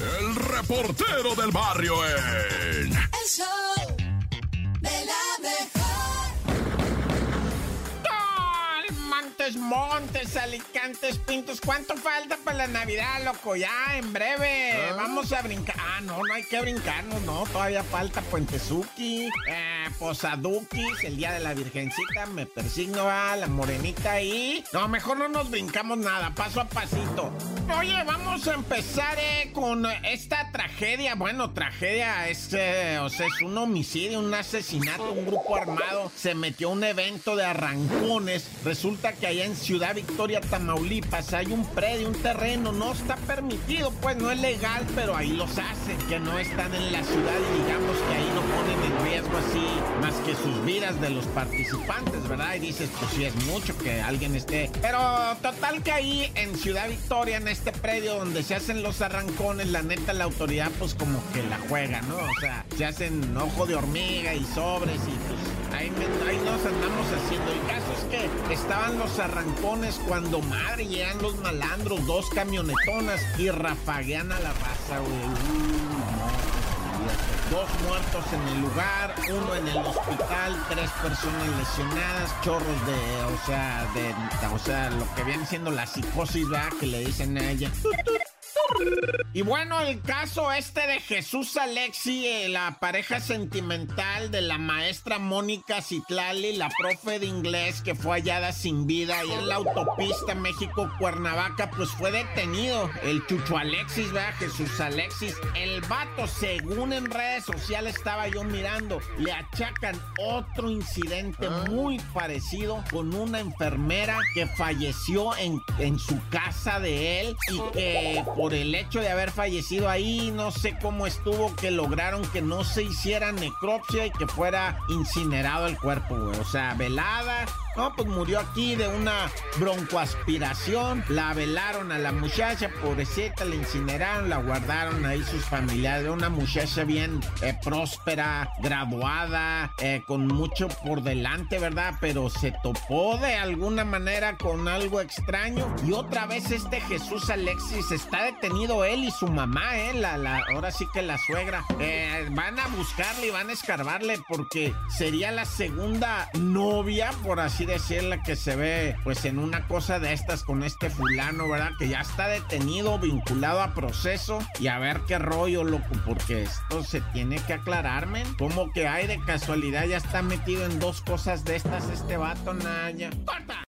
el reportero del barrio en... El Montes, Montes, Alicantes, Pintos. ¿Cuánto falta para la Navidad, loco? Ya, en breve. Ah. Vamos a brincar. Ah, no, no hay que brincarnos, no. Todavía falta Puentezuki, eh, Posaduquis, el Día de la Virgencita. Me persigno a la morenita y... No, mejor no nos brincamos nada, paso a pasito. Oye, vamos a empezar eh, con esta tragedia. Bueno, tragedia es, eh, o sea, es un homicidio, un asesinato, un grupo armado se metió a un evento de arrancones. Resulta que en Ciudad Victoria, Tamaulipas, hay un predio, un terreno, no está permitido, pues no es legal, pero ahí los hacen, que no están en la ciudad y digamos que ahí no ponen en riesgo así más que sus vidas de los participantes, ¿verdad? Y dices, pues sí es mucho que alguien esté. Pero total que ahí en Ciudad Victoria, en este predio donde se hacen los arrancones, la neta la autoridad pues como que la juega, ¿no? O sea, se hacen ojo de hormiga y sobres y pues ahí, nos andamos haciendo. El caso es que estaban los arrancones cuando madre llegan los malandros, dos camionetonas y rafaguean a la raza, güey. Olvídate. Dos muertos en el lugar, uno en el hospital, tres personas lesionadas, chorros de, o sea, de, o sea, lo que viene siendo la psicosis, ¿verdad? Que le dicen a ella. Y bueno, el caso este de Jesús Alexi, eh, la pareja sentimental de la maestra Mónica Citlali, la profe de inglés que fue hallada sin vida ahí en la autopista México-Cuernavaca, pues fue detenido. El Chucho Alexis, ¿verdad? Jesús Alexis. El vato, según en redes sociales estaba yo mirando, le achacan otro incidente muy parecido con una enfermera que falleció en, en su casa de él y que por el hecho de haber fallecido ahí, no sé cómo estuvo, que lograron que no se hiciera necropsia y que fuera incinerado el cuerpo, güey. O sea, velada. No, pues murió aquí de una broncoaspiración. La velaron a la muchacha, pobrecita, la incineraron, la guardaron ahí sus familiares. Una muchacha bien eh, próspera, graduada, eh, con mucho por delante, ¿verdad? Pero se topó de alguna manera con algo extraño. Y otra vez este Jesús Alexis está detenido él y su mamá, ¿eh? La, la, ahora sí que la suegra. Eh, van a buscarle y van a escarbarle porque sería la segunda novia, por así decirla, que se ve pues en una cosa de estas con este fulano, ¿verdad? Que ya está detenido, vinculado a proceso y a ver qué rollo, loco, porque esto se tiene que aclararme. Como que hay de casualidad, ya está metido en dos cosas de estas este vato, Naya. ¡Corta!